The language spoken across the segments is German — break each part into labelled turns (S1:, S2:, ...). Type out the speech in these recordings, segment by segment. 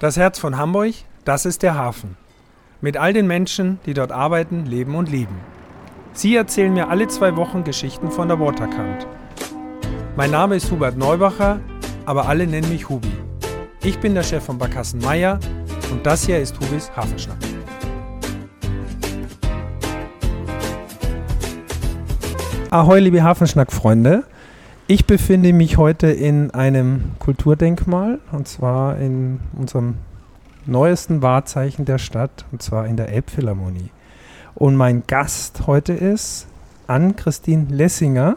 S1: Das Herz von Hamburg, das ist der Hafen. Mit all den Menschen, die dort arbeiten, leben und lieben. Sie erzählen mir alle zwei Wochen Geschichten von der Waterkant. Mein Name ist Hubert Neubacher, aber alle nennen mich Hubi. Ich bin der Chef von Barkassen Meier und das hier ist Hubis Hafenschnack. Ahoi, liebe Hafenschnack-Freunde. Ich befinde mich heute in einem Kulturdenkmal und zwar in unserem neuesten Wahrzeichen der Stadt und zwar in der Elbphilharmonie. Und mein Gast heute ist Ann-Christine Lessinger.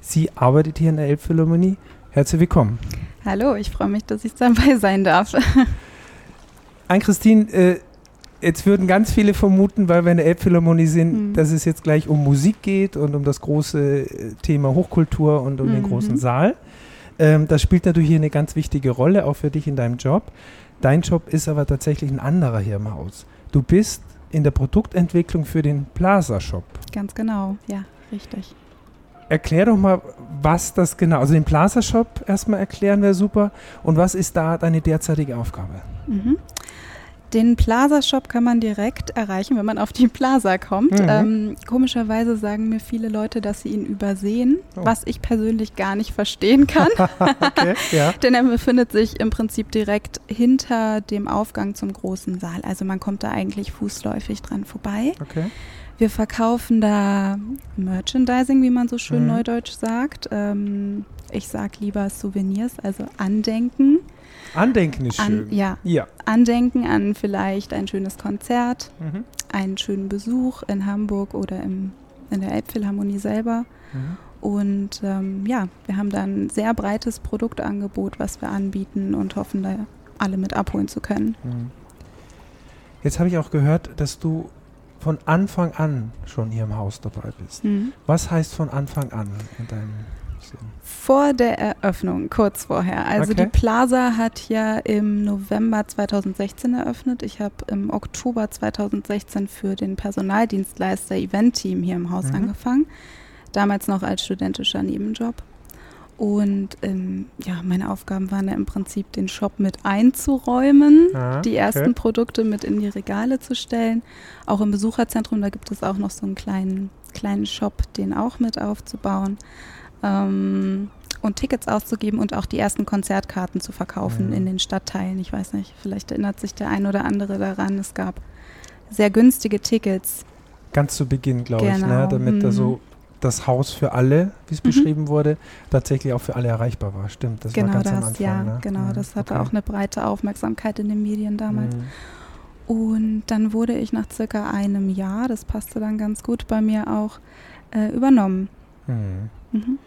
S1: Sie arbeitet hier in der Elbphilharmonie. Herzlich willkommen.
S2: Hallo, ich freue mich, dass ich dabei sein darf.
S1: Ann-Christine, äh, jetzt würden ganz viele vermuten, weil wir in der Elbphilharmonie sind, mhm. dass es jetzt gleich um Musik geht und um das große äh, Thema Hochkultur und um mhm. den großen Saal. Ähm, das spielt natürlich hier eine ganz wichtige Rolle, auch für dich in deinem Job. Dein Job ist aber tatsächlich ein anderer hier im Haus. Du bist in der Produktentwicklung für den Plaza Shop.
S2: Ganz genau, ja, richtig.
S1: Erklär doch mal, was das genau, also den Plaza Shop erstmal erklären wäre super. Und was ist da deine derzeitige Aufgabe? Mhm.
S2: Den Plaza-Shop kann man direkt erreichen, wenn man auf die Plaza kommt. Mhm. Ähm, komischerweise sagen mir viele Leute, dass sie ihn übersehen, oh. was ich persönlich gar nicht verstehen kann. okay, ja. Denn er befindet sich im Prinzip direkt hinter dem Aufgang zum großen Saal. Also man kommt da eigentlich fußläufig dran vorbei. Okay. Wir verkaufen da Merchandising, wie man so schön mhm. neudeutsch sagt. Ähm, ich sage lieber Souvenirs, also Andenken.
S1: Andenken ist schön.
S2: An, ja. ja. Andenken an vielleicht ein schönes Konzert, mhm. einen schönen Besuch in Hamburg oder im, in der Elbphilharmonie selber. Mhm. Und ähm, ja, wir haben dann ein sehr breites Produktangebot, was wir anbieten und hoffen, da alle mit abholen zu können. Mhm.
S1: Jetzt habe ich auch gehört, dass du von Anfang an schon hier im Haus dabei bist. Mhm. Was heißt von Anfang an in deinem
S2: vor der Eröffnung, kurz vorher. Also okay. die Plaza hat ja im November 2016 eröffnet. Ich habe im Oktober 2016 für den Personaldienstleister Event-Team hier im Haus mhm. angefangen. Damals noch als studentischer Nebenjob. Und ähm, ja, meine Aufgaben waren ja im Prinzip, den Shop mit einzuräumen, ah, die ersten okay. Produkte mit in die Regale zu stellen. Auch im Besucherzentrum, da gibt es auch noch so einen kleinen, kleinen Shop, den auch mit aufzubauen ähm, und Tickets auszugeben und auch die ersten Konzertkarten zu verkaufen mhm. in den Stadtteilen. Ich weiß nicht, vielleicht erinnert sich der ein oder andere daran. Es gab sehr günstige Tickets.
S1: Ganz zu Beginn, glaube genau. ich, ne? Genau. damit mhm. da so das Haus für alle, wie es mhm. beschrieben wurde, tatsächlich auch für alle erreichbar war. Stimmt,
S2: das genau war ganz das, am Anfang. Ja, ne? genau, mhm. das hatte okay. auch eine breite Aufmerksamkeit in den Medien damals. Mhm. Und dann wurde ich nach circa einem Jahr, das passte dann ganz gut bei mir auch, äh, übernommen. Mhm.
S1: Mhm.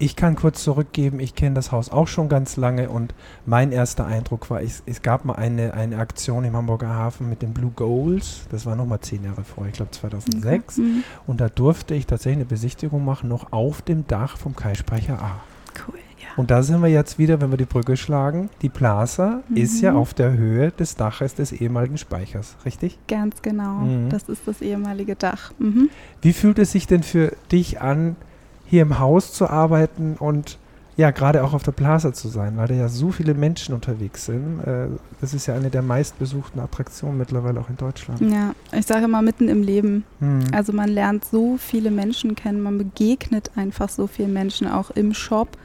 S1: Ich kann kurz zurückgeben, ich kenne das Haus auch schon ganz lange und mein erster Eindruck war, es, es gab mal eine, eine Aktion im Hamburger Hafen mit den Blue Goals, das war nochmal zehn Jahre vor, ich glaube 2006 mhm. und da durfte ich tatsächlich eine Besichtigung machen, noch auf dem Dach vom Kaispeicher A. Cool, ja. Und da sind wir jetzt wieder, wenn wir die Brücke schlagen, die Plaza mhm. ist ja auf der Höhe des Daches des ehemaligen Speichers, richtig?
S2: Ganz genau, mhm. das ist das ehemalige Dach. Mhm.
S1: Wie fühlt es sich denn für dich an, hier im Haus zu arbeiten und ja, gerade auch auf der Plaza zu sein, weil da ja so viele Menschen unterwegs sind. Äh, das ist ja eine der meistbesuchten Attraktionen mittlerweile auch in Deutschland.
S2: Ja, ich sage immer mitten im Leben. Hm. Also man lernt so viele Menschen kennen, man begegnet einfach so vielen Menschen auch im Shop.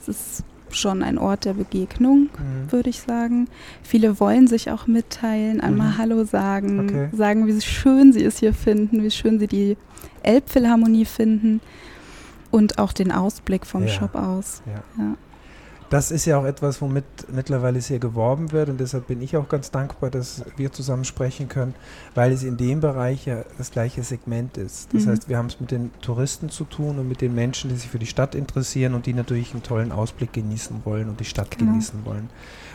S2: Es ist schon ein Ort der Begegnung, mhm. würde ich sagen. Viele wollen sich auch mitteilen, einmal mhm. Hallo sagen, okay. sagen, wie schön sie es hier finden, wie schön sie die Elbphilharmonie finden und auch den Ausblick vom ja. Shop aus. Ja. ja.
S1: Das ist ja auch etwas, womit mittlerweile sehr geworben wird und deshalb bin ich auch ganz dankbar, dass wir zusammen sprechen können, weil es in dem Bereich ja das gleiche Segment ist. Das mhm. heißt, wir haben es mit den Touristen zu tun und mit den Menschen, die sich für die Stadt interessieren und die natürlich einen tollen Ausblick genießen wollen und die Stadt genau. genießen wollen.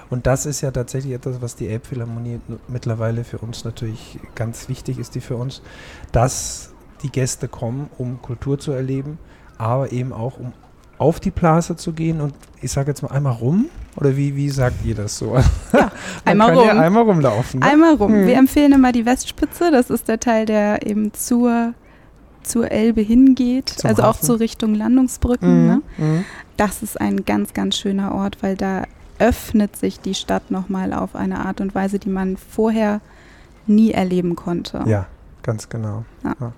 S1: Und das ist ja tatsächlich etwas, was die Elbphilharmonie mittlerweile für uns natürlich ganz wichtig ist, die für uns, dass die Gäste kommen, um Kultur zu erleben aber eben auch um auf die Plaza zu gehen und ich sage jetzt mal einmal rum oder wie, wie sagt ihr das so?
S2: Ja, einmal rum. Ja
S1: einmal rumlaufen.
S2: Ne? Einmal rum. Hm. Wir empfehlen immer die Westspitze, das ist der Teil, der eben zur, zur Elbe hingeht, Zum also Hafen. auch zur Richtung Landungsbrücken. Mhm. Ne? Mhm. Das ist ein ganz, ganz schöner Ort, weil da öffnet sich die Stadt nochmal auf eine Art und Weise, die man vorher nie erleben konnte.
S1: Ja, ganz genau. Ja. Ja.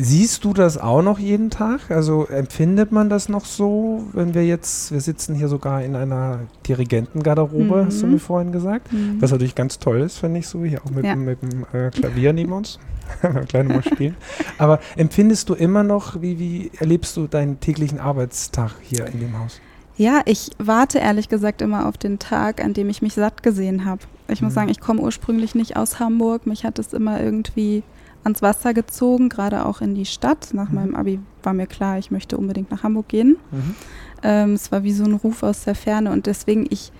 S1: Siehst du das auch noch jeden Tag? Also empfindet man das noch so, wenn wir jetzt, wir sitzen hier sogar in einer Dirigentengarderobe, mhm. hast du mir vorhin gesagt, mhm. was natürlich ganz toll ist, finde ich so, hier auch mit, ja. mit dem äh, Klavier neben uns, kleine mal spielen. Aber empfindest du immer noch, wie, wie erlebst du deinen täglichen Arbeitstag hier in dem Haus?
S2: Ja, ich warte ehrlich gesagt immer auf den Tag, an dem ich mich satt gesehen habe. Ich muss mhm. sagen, ich komme ursprünglich nicht aus Hamburg. Mich hat es immer irgendwie ans Wasser gezogen, gerade auch in die Stadt. Nach mhm. meinem Abi war mir klar, ich möchte unbedingt nach Hamburg gehen. Mhm. Ähm, es war wie so ein Ruf aus der Ferne und deswegen ich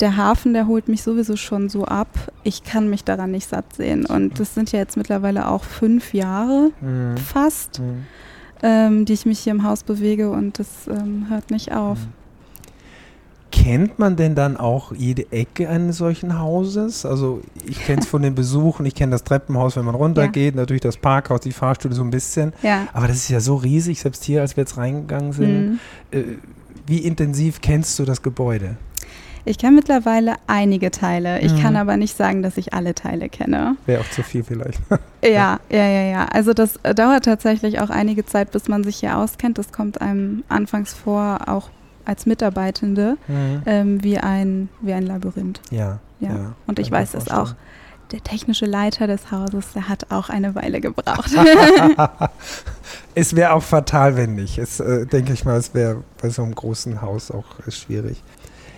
S2: der Hafen, der holt mich sowieso schon so ab. Ich kann mich daran nicht satt sehen. Und das sind ja jetzt mittlerweile auch fünf Jahre mhm. fast, mhm. ähm, die ich mich hier im Haus bewege und das ähm, hört nicht auf.
S1: Kennt man denn dann auch jede Ecke eines solchen Hauses? Also ich kenne es von den Besuchen, ich kenne das Treppenhaus, wenn man runtergeht, ja. natürlich das Parkhaus, die Fahrstühle so ein bisschen. Ja. Aber das ist ja so riesig, selbst hier, als wir jetzt reingegangen sind. Mhm. Äh, wie intensiv kennst du das Gebäude?
S2: Ich kenne mittlerweile einige Teile. Ich mhm. kann aber nicht sagen, dass ich alle Teile kenne.
S1: Wäre auch zu viel vielleicht.
S2: ja, ja, ja, ja. Also das dauert tatsächlich auch einige Zeit, bis man sich hier auskennt. Das kommt einem anfangs vor, auch als Mitarbeitende mhm. ähm, wie, ein, wie ein Labyrinth.
S1: Ja.
S2: ja. ja Und ich weiß es auch. Der technische Leiter des Hauses, der hat auch eine Weile gebraucht.
S1: es wäre auch fatal, wenn nicht. Es äh, denke ich mal, es wäre bei so einem großen Haus auch äh, schwierig.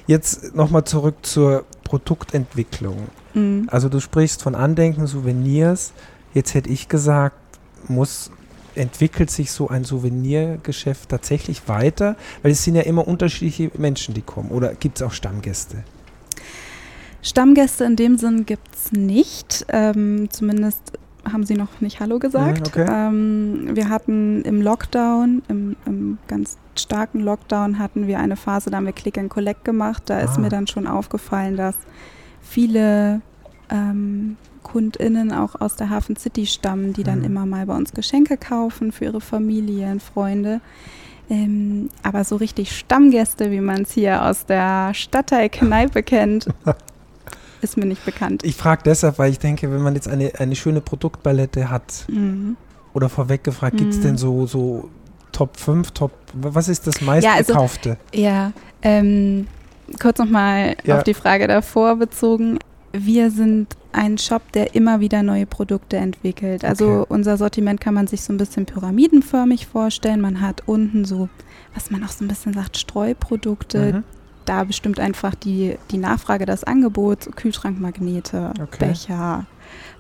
S1: Jetzt nochmal zurück zur Produktentwicklung. Mhm. Also du sprichst von Andenken, Souvenirs. Jetzt hätte ich gesagt, muss entwickelt sich so ein Souvenirgeschäft tatsächlich weiter? Weil es sind ja immer unterschiedliche Menschen, die kommen. Oder gibt es auch Stammgäste?
S2: Stammgäste in dem Sinn gibt es nicht. Ähm, zumindest haben sie noch nicht Hallo gesagt. Okay. Ähm, wir hatten im Lockdown, im, im, ganz starken Lockdown, hatten wir eine Phase, da haben wir Click and Collect gemacht. Da ah. ist mir dann schon aufgefallen, dass viele ähm, KundInnen auch aus der Hafen City stammen, die dann mhm. immer mal bei uns Geschenke kaufen für ihre Familien, Freunde. Ähm, aber so richtig Stammgäste, wie man es hier aus der Stadtteil-Kneipe kennt, ist mir nicht bekannt.
S1: Ich frage deshalb, weil ich denke, wenn man jetzt eine, eine schöne Produktpalette hat, mhm. oder vorweg gefragt, mhm. gibt es denn so, so Top 5, Top, was ist das meistgekaufte?
S2: Ja, also, ja ähm, kurz nochmal ja. auf die Frage davor bezogen. Wir sind ein Shop, der immer wieder neue Produkte entwickelt. Also okay. unser Sortiment kann man sich so ein bisschen pyramidenförmig vorstellen. Man hat unten so, was man auch so ein bisschen sagt, Streuprodukte. Mhm. Da bestimmt einfach die, die Nachfrage, das Angebot, Kühlschrankmagnete, okay. Becher,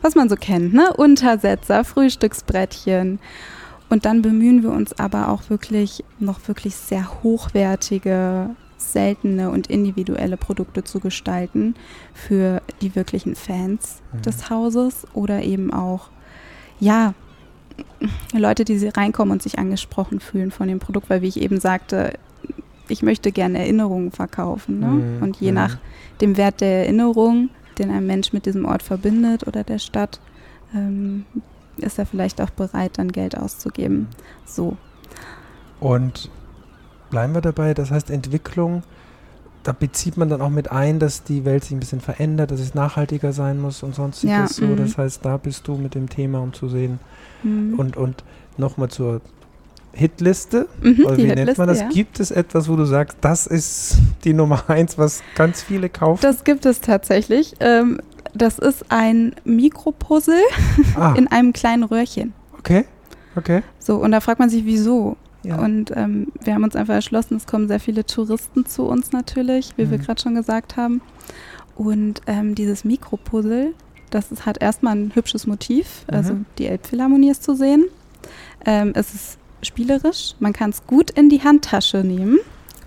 S2: was man so kennt, ne? Untersetzer, Frühstücksbrettchen. Und dann bemühen wir uns aber auch wirklich noch wirklich sehr hochwertige seltene und individuelle Produkte zu gestalten für die wirklichen Fans mhm. des Hauses oder eben auch, ja, Leute, die reinkommen und sich angesprochen fühlen von dem Produkt, weil wie ich eben sagte, ich möchte gerne Erinnerungen verkaufen. Ne? Mhm. Und je mhm. nach dem Wert der Erinnerung, den ein Mensch mit diesem Ort verbindet oder der Stadt, ähm, ist er vielleicht auch bereit, dann Geld auszugeben. So.
S1: Und bleiben wir dabei. Das heißt, Entwicklung, da bezieht man dann auch mit ein, dass die Welt sich ein bisschen verändert, dass es nachhaltiger sein muss und sonstiges ja, so. Mhm. Das heißt, da bist du mit dem Thema, um zu sehen. Mhm. Und, und nochmal zur Hitliste, mhm, oder wie nennt man das? Ja. Gibt es etwas, wo du sagst, das ist die Nummer eins, was ganz viele kaufen?
S2: Das gibt es tatsächlich. Ähm, das ist ein Mikropuzzle ah. in einem kleinen Röhrchen.
S1: Okay, okay.
S2: So, und da fragt man sich, wieso? Ja. Und ähm, wir haben uns einfach erschlossen, es kommen sehr viele Touristen zu uns natürlich, wie mhm. wir gerade schon gesagt haben. Und ähm, dieses Mikropuzzle, das ist, hat erstmal ein hübsches Motiv, mhm. also die Elbphilharmonie ist zu sehen. Ähm, es ist spielerisch, man kann es gut in die Handtasche nehmen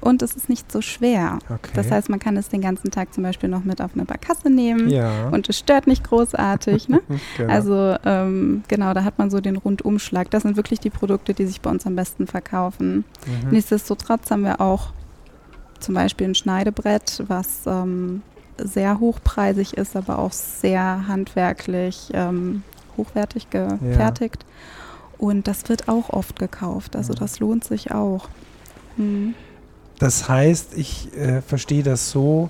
S2: und es ist nicht so schwer. Okay. Das heißt, man kann es den ganzen Tag zum Beispiel noch mit auf eine Barkasse nehmen ja. und es stört nicht großartig. Ne? genau. Also ähm, genau, da hat man so den Rundumschlag. Das sind wirklich die Produkte, die sich bei uns am besten verkaufen. Mhm. Nichtsdestotrotz haben wir auch zum Beispiel ein Schneidebrett, was ähm, sehr hochpreisig ist, aber auch sehr handwerklich ähm, hochwertig gefertigt. Ja. Und das wird auch oft gekauft. Also das lohnt sich auch.
S1: Mhm. Das heißt, ich äh, verstehe das so,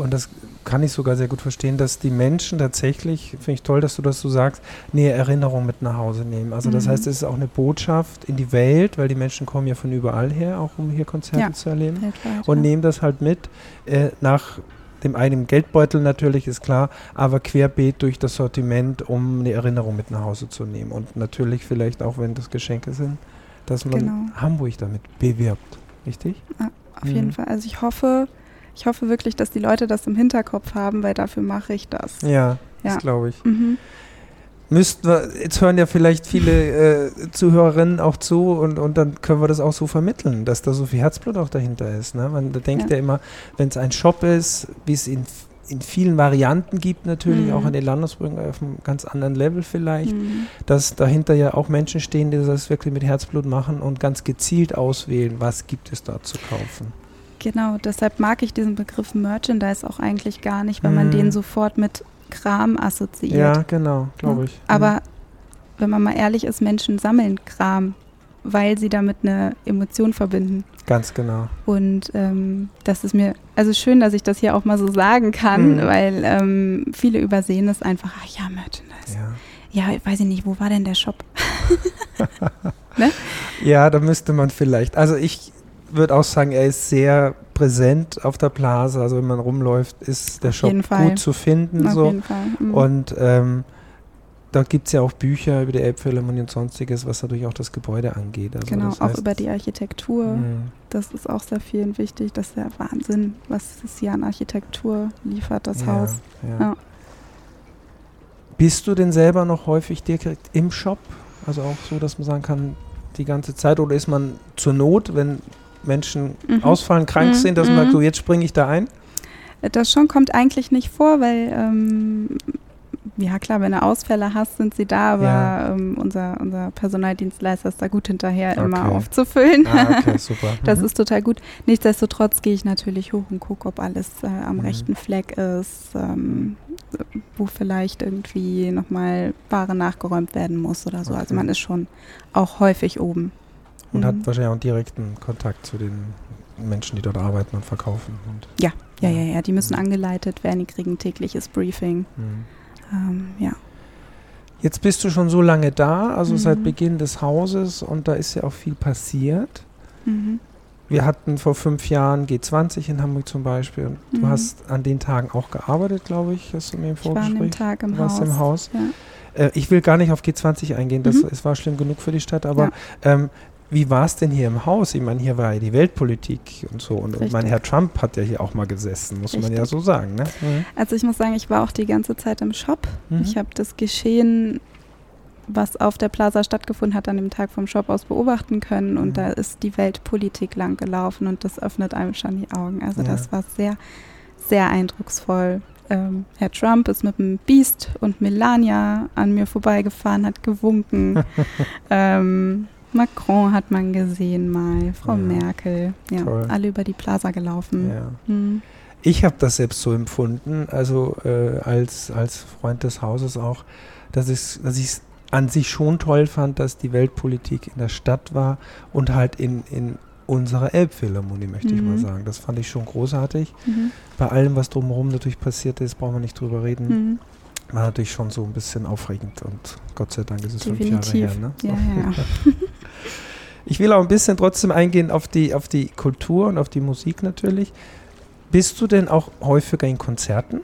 S1: und das kann ich sogar sehr gut verstehen, dass die Menschen tatsächlich, finde ich toll, dass du das so sagst, eine Erinnerung mit nach Hause nehmen. Also das mhm. heißt, es ist auch eine Botschaft in die Welt, weil die Menschen kommen ja von überall her, auch um hier Konzerte ja, zu erleben. Und ja. nehmen das halt mit äh, nach dem eigenen Geldbeutel natürlich, ist klar, aber querbeet durch das Sortiment, um eine Erinnerung mit nach Hause zu nehmen. Und natürlich vielleicht auch, wenn das Geschenke sind, dass man genau. Hamburg damit bewirbt. Richtig?
S2: Ja, auf mhm. jeden Fall. Also ich hoffe, ich hoffe wirklich, dass die Leute das im Hinterkopf haben, weil dafür mache ich das.
S1: Ja, ja. das glaube ich. Mhm. Müssten wir, jetzt hören ja vielleicht viele äh, Zuhörerinnen auch zu und, und dann können wir das auch so vermitteln, dass da so viel Herzblut auch dahinter ist. Ne? Man denkt ja, ja immer, wenn es ein Shop ist, wie es in, in vielen Varianten gibt, natürlich mhm. auch an den Landesbrücken auf einem ganz anderen Level vielleicht, mhm. dass dahinter ja auch Menschen stehen, die das wirklich mit Herzblut machen und ganz gezielt auswählen, was gibt es dort zu kaufen.
S2: Genau, deshalb mag ich diesen Begriff Merchandise auch eigentlich gar nicht, weil mhm. man den sofort mit Kram assoziiert.
S1: Ja, genau, glaube ich.
S2: Aber mhm. wenn man mal ehrlich ist, Menschen sammeln Kram, weil sie damit eine Emotion verbinden.
S1: Ganz genau.
S2: Und ähm, das ist mir, also schön, dass ich das hier auch mal so sagen kann, mhm. weil ähm, viele übersehen es einfach, ach ja, Merchandise. Ja. ja, weiß ich nicht, wo war denn der Shop?
S1: ne? Ja, da müsste man vielleicht, also ich würde auch sagen, er ist sehr präsent auf der Plaza. Also wenn man rumläuft, ist der auf Shop gut zu finden. Auf so. jeden Fall. Mhm. Und ähm, da gibt es ja auch Bücher über die Elbphilharmonie und sonstiges, was natürlich auch das Gebäude angeht.
S2: Also genau, auch über die Architektur. Mh. Das ist auch sehr vielen wichtig. Das ist der Wahnsinn, was es hier an Architektur liefert, das ja, Haus. Ja. Ja.
S1: Bist du denn selber noch häufig direkt im Shop? Also auch so, dass man sagen kann, die ganze Zeit oder ist man zur Not, wenn Menschen mhm. ausfallen, krank mhm. sind, dass man sagt, mhm. so jetzt springe ich da ein?
S2: Das schon kommt eigentlich nicht vor, weil ähm, ja klar, wenn du Ausfälle hast, sind sie da, aber ja. ähm, unser, unser Personaldienstleister ist da gut hinterher, okay. immer aufzufüllen. Ah, okay, super. das mhm. ist total gut. Nichtsdestotrotz gehe ich natürlich hoch und gucke, ob alles äh, am mhm. rechten Fleck ist, ähm, wo vielleicht irgendwie nochmal Ware nachgeräumt werden muss oder so. Also okay. Also man ist schon auch häufig oben
S1: und mhm. hat wahrscheinlich auch direkten Kontakt zu den Menschen, die dort arbeiten und verkaufen. Und
S2: ja, ja, ja, ja, die müssen mhm. angeleitet werden, die kriegen ein tägliches Briefing. Mhm. Ähm, ja.
S1: Jetzt bist du schon so lange da, also mhm. seit Beginn des Hauses und da ist ja auch viel passiert. Mhm. Wir hatten vor fünf Jahren G20 in Hamburg zum Beispiel und du mhm. hast an den Tagen auch gearbeitet, glaube ich, hast du mir im Vorgespräch. Ich war an dem
S2: Tag im Haus.
S1: im Haus. Ja. Äh, ich will gar nicht auf G20 eingehen, das, es war schlimm genug für die Stadt, aber ja. ähm, wie war es denn hier im Haus? Ich meine, hier war ja die Weltpolitik und so. Und, und mein Herr Trump hat ja hier auch mal gesessen, muss Richtig. man ja so sagen. Ne?
S2: Mhm. Also ich muss sagen, ich war auch die ganze Zeit im Shop. Mhm. Ich habe das Geschehen, was auf der Plaza stattgefunden hat, an dem Tag vom Shop aus beobachten können. Und mhm. da ist die Weltpolitik lang gelaufen und das öffnet einem schon die Augen. Also ja. das war sehr, sehr eindrucksvoll. Ähm, Herr Trump ist mit dem Beast und Melania an mir vorbeigefahren, hat gewunken. ähm, Macron hat man gesehen mal, Frau ja. Merkel, ja, Toll. alle über die Plaza gelaufen. Ja. Hm.
S1: Ich habe das selbst so empfunden, also äh, als, als Freund des Hauses auch, dass ich dass es an sich schon toll fand, dass die Weltpolitik in der Stadt war und halt in, in unserer Elbphilharmonie, möchte mhm. ich mal mhm. sagen. Das fand ich schon großartig. Mhm. Bei allem, was drumherum natürlich passiert ist, brauchen wir nicht drüber reden. Mhm war natürlich schon so ein bisschen aufregend und Gott sei Dank ist es Definitiv. fünf Jahre her. Ne? Ja, ja. ich will auch ein bisschen trotzdem eingehen auf die, auf die Kultur und auf die Musik natürlich. Bist du denn auch häufiger in Konzerten?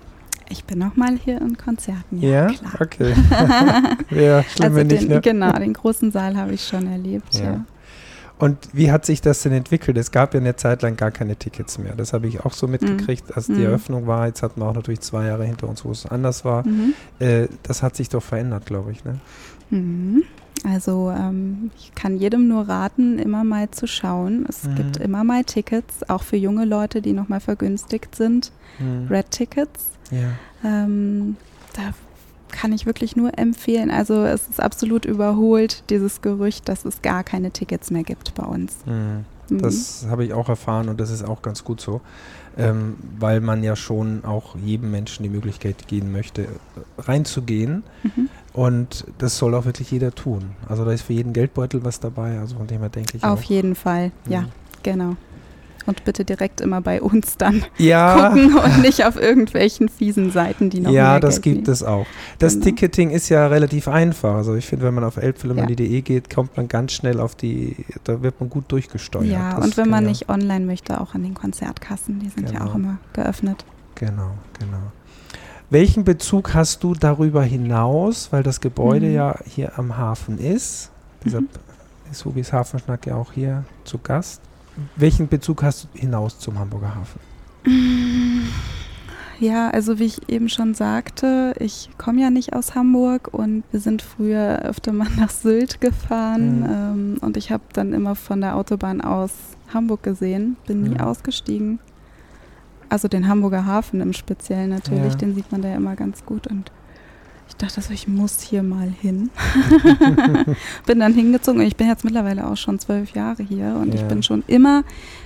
S2: Ich bin auch mal hier in Konzerten.
S1: Ja, ja? klar. Okay. ja, schlimm,
S2: also den, nicht, ne? Genau, den großen Saal habe ich schon erlebt. Ja. ja.
S1: Und wie hat sich das denn entwickelt? Es gab ja eine Zeit lang gar keine Tickets mehr. Das habe ich auch so mitgekriegt, mhm. als die mhm. Eröffnung war. Jetzt hatten wir auch natürlich zwei Jahre hinter uns, wo es anders war. Mhm. Äh, das hat sich doch verändert, glaube ich. Ne?
S2: Mhm. Also ähm, ich kann jedem nur raten, immer mal zu schauen. Es mhm. gibt immer mal Tickets, auch für junge Leute, die nochmal vergünstigt sind. Mhm. Red Tickets. Ja. Ähm, da kann ich wirklich nur empfehlen. Also es ist absolut überholt, dieses Gerücht, dass es gar keine Tickets mehr gibt bei uns.
S1: Mhm. mhm. Das habe ich auch erfahren und das ist auch ganz gut so, ähm, weil man ja schon auch jedem Menschen die Möglichkeit geben möchte, reinzugehen. Mhm. Und das soll auch wirklich jeder tun. Also da ist für jeden Geldbeutel was dabei. Also von dem her denke ich.
S2: Auf auch. jeden Fall, ja. Mhm. Genau. Und bitte direkt immer bei uns dann
S1: ja.
S2: gucken und nicht auf irgendwelchen fiesen Seiten, die noch
S1: Ja, das
S2: Geld
S1: gibt
S2: nehmen.
S1: es auch. Das
S2: Genau.
S1: Ticketing ist ja relativ einfach. Also ich finde, wenn man auf elbphilharmonie.de geht, kommt man ganz schnell auf die, da wird man gut durchgesteuert.
S2: Ja,
S1: Das
S2: und wenn man
S1: ja-
S2: nicht online möchte, auch an den Konzertkassen, die sind ja
S1: Genau.
S2: auch immer geöffnet.
S1: Genau, genau. Welchen Bezug hast du darüber hinaus, weil das Gebäude
S2: Mhm.
S1: ja hier am Hafen ist? Deshalb
S2: Mhm.
S1: ist Hubis Hafenschnack ja auch hier zu Gast. Welchen Bezug hast du hinaus zum Hamburger Hafen?
S2: Ja, also wie ich eben schon sagte, ich komme ja nicht aus Hamburg und wir sind früher öfter mal nach Sylt gefahren
S1: Mhm.
S2: ähm, und ich habe dann immer von der Autobahn aus Hamburg gesehen, bin nie ausgestiegen. Also den Hamburger Hafen im Speziellen natürlich,
S1: Ja.
S2: den sieht man da ja immer ganz gut und ich dachte so, ich muss hier mal hin. bin dann hingezogen und ich bin jetzt mittlerweile auch schon zwölf Jahre hier und ich
S1: Ja.
S2: bin schon immer,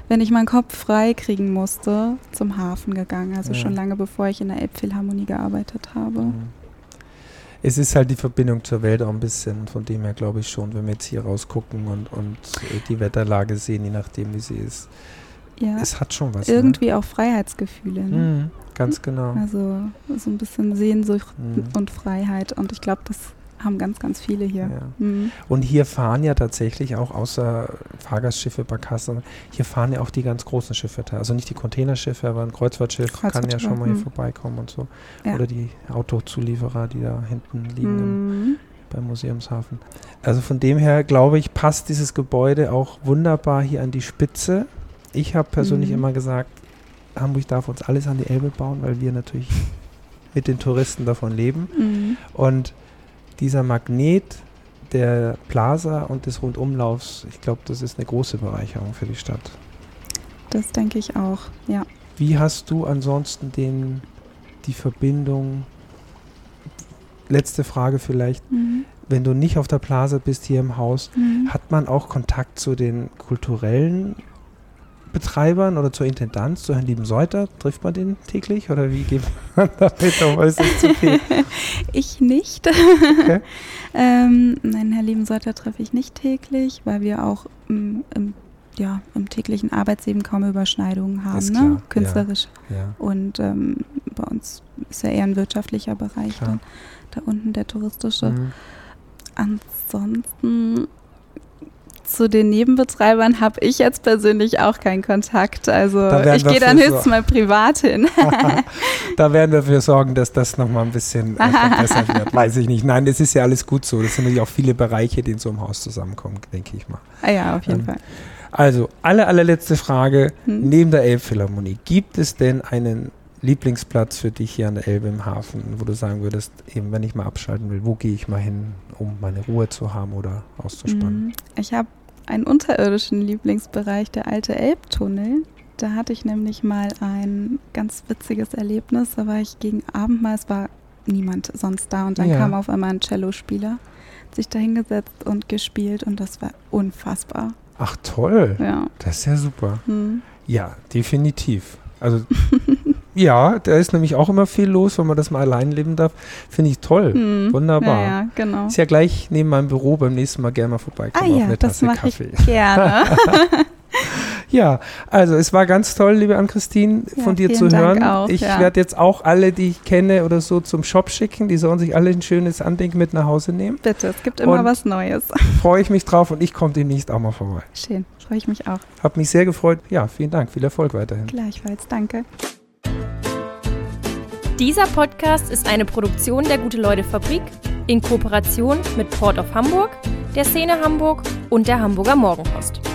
S2: wenn ich meinen Kopf frei kriegen musste, zum Hafen gegangen. Also
S1: Ja.
S2: schon lange bevor ich in der Elbphilharmonie gearbeitet habe.
S1: Mhm. Es ist halt die Verbindung zur Welt auch ein bisschen, von dem her glaube ich schon, wenn wir jetzt hier rausgucken und, und äh, die Wetterlage sehen, je nachdem wie sie ist.
S2: Ja,
S1: Es hat schon was.
S2: irgendwie auch Freiheitsgefühle.
S1: Ne?
S2: Ne?
S1: Mhm, ganz genau.
S2: Also so ein bisschen Sehnsucht
S1: Mhm.
S2: und Freiheit. Und ich glaube, das haben ganz, ganz viele hier.
S1: Ja.
S2: Mhm.
S1: Und hier fahren ja tatsächlich auch außer Fahrgastschiffe, Barkassen, hier fahren ja auch die ganz großen Schiffe. da. Also nicht die Containerschiffe, aber ein Kreuzfahrtschiff kann ja schon mal hier
S2: hm.
S1: vorbeikommen und so.
S2: Ja.
S1: Oder die Autozulieferer, die da hinten liegen im,
S2: Mhm.
S1: beim Museumshafen. Also von dem her, glaube ich, passt dieses Gebäude auch wunderbar hier an die Spitze. Ich habe persönlich
S2: Mhm.
S1: immer gesagt, Hamburg darf uns alles an die Elbe bauen, weil wir natürlich mit den Touristen davon leben.
S2: Mhm.
S1: Und dieser Magnet der Plaza und des Rundumlaufs, ich glaube, das ist eine große Bereicherung für die Stadt.
S2: Das denke ich auch, ja.
S1: Wie hast du ansonsten den, die Verbindung, letzte Frage vielleicht,
S2: Mhm.
S1: wenn du nicht auf der Plaza bist hier im Haus,
S2: Mhm.
S1: hat man auch Kontakt zu den kulturellen Betreibern oder zur Intendanz, zu Herrn Lieben Seuter? Trifft man den täglich oder wie geht man damit um? Ist das zu viel?
S2: Ich nicht.
S1: Okay.
S2: ähm, nein, Herr Liebenseiter treffe ich nicht täglich, weil wir auch im, im, ja, im täglichen Arbeitsleben kaum Überschneidungen haben,
S1: Ist klar,
S2: ne?
S1: ja.
S2: künstlerisch.
S1: Ja.
S2: Und ähm, bei uns ist ja eher ein wirtschaftlicher Bereich dann, da unten der touristische.
S1: Mhm.
S2: Ansonsten zu den Nebenbetreibern habe ich jetzt persönlich auch keinen Kontakt. Also ich gehe dann höchstens
S1: so-
S2: mal privat hin.
S1: da werden wir dafür sorgen, dass das nochmal ein bisschen äh, verbessert wird. Weiß ich nicht. Nein, das ist ja alles gut so. Das sind natürlich auch viele Bereiche, die in so einem Haus zusammenkommen, denke ich mal.
S2: ah ja, auf jeden
S1: Ähm,
S2: Fall.
S1: Also, alle, allerletzte Frage.
S2: Hm.
S1: Neben der Elbphilharmonie, gibt es denn einen Lieblingsplatz für dich hier an der Elbe im Hafen, wo du sagen würdest, eben wenn ich mal abschalten will, wo gehe ich mal hin, um meine Ruhe zu haben oder auszuspannen?
S2: Mhm. Ich habe einen unterirdischen Lieblingsbereich, der alte Elbtunnel. Da hatte ich nämlich mal ein ganz witziges Erlebnis. Da war ich gegen Abend mal, es war niemand sonst da und dann
S1: Ja.
S2: kam auf einmal ein Cellospieler, hat sich da hingesetzt und gespielt und das war unfassbar.
S1: Ach toll,
S2: Ja.
S1: das ist ja super.
S2: Hm.
S1: Ja, definitiv. Also ja, da ist nämlich auch immer viel los, wenn man das mal allein leben darf. Finde ich toll.
S2: Hm.
S1: Wunderbar.
S2: Ja, genau.
S1: Ist ja gleich neben meinem Büro beim nächsten Mal gerne mal vorbeikommen
S2: Ah
S1: auf
S2: ja,
S1: eine
S2: das
S1: Tasse Kaffee.
S2: gerne.
S1: Ja, also es war ganz toll, liebe Ann-Christine,
S2: Ja,
S1: von dir zu
S2: Dank
S1: hören.
S2: auch,
S1: ich
S2: ja.
S1: werde jetzt auch alle, die ich kenne oder so, zum Shop schicken. Die sollen sich alle ein schönes Andenken mit nach Hause nehmen.
S2: Bitte, es gibt immer
S1: Und-
S2: was Neues.
S1: Freue ich mich drauf und ich komme demnächst auch mal vorbei.
S2: Schön, freue ich mich auch.
S1: Hab mich sehr gefreut. Ja, vielen Dank. Viel Erfolg weiterhin.
S2: Gleichfalls, danke.
S3: Dieser Podcast ist eine Produktion der Gute-Leute-Fabrik in Kooperation mit Port of Hamburg, der Szene Hamburg und der Hamburger Morgenpost.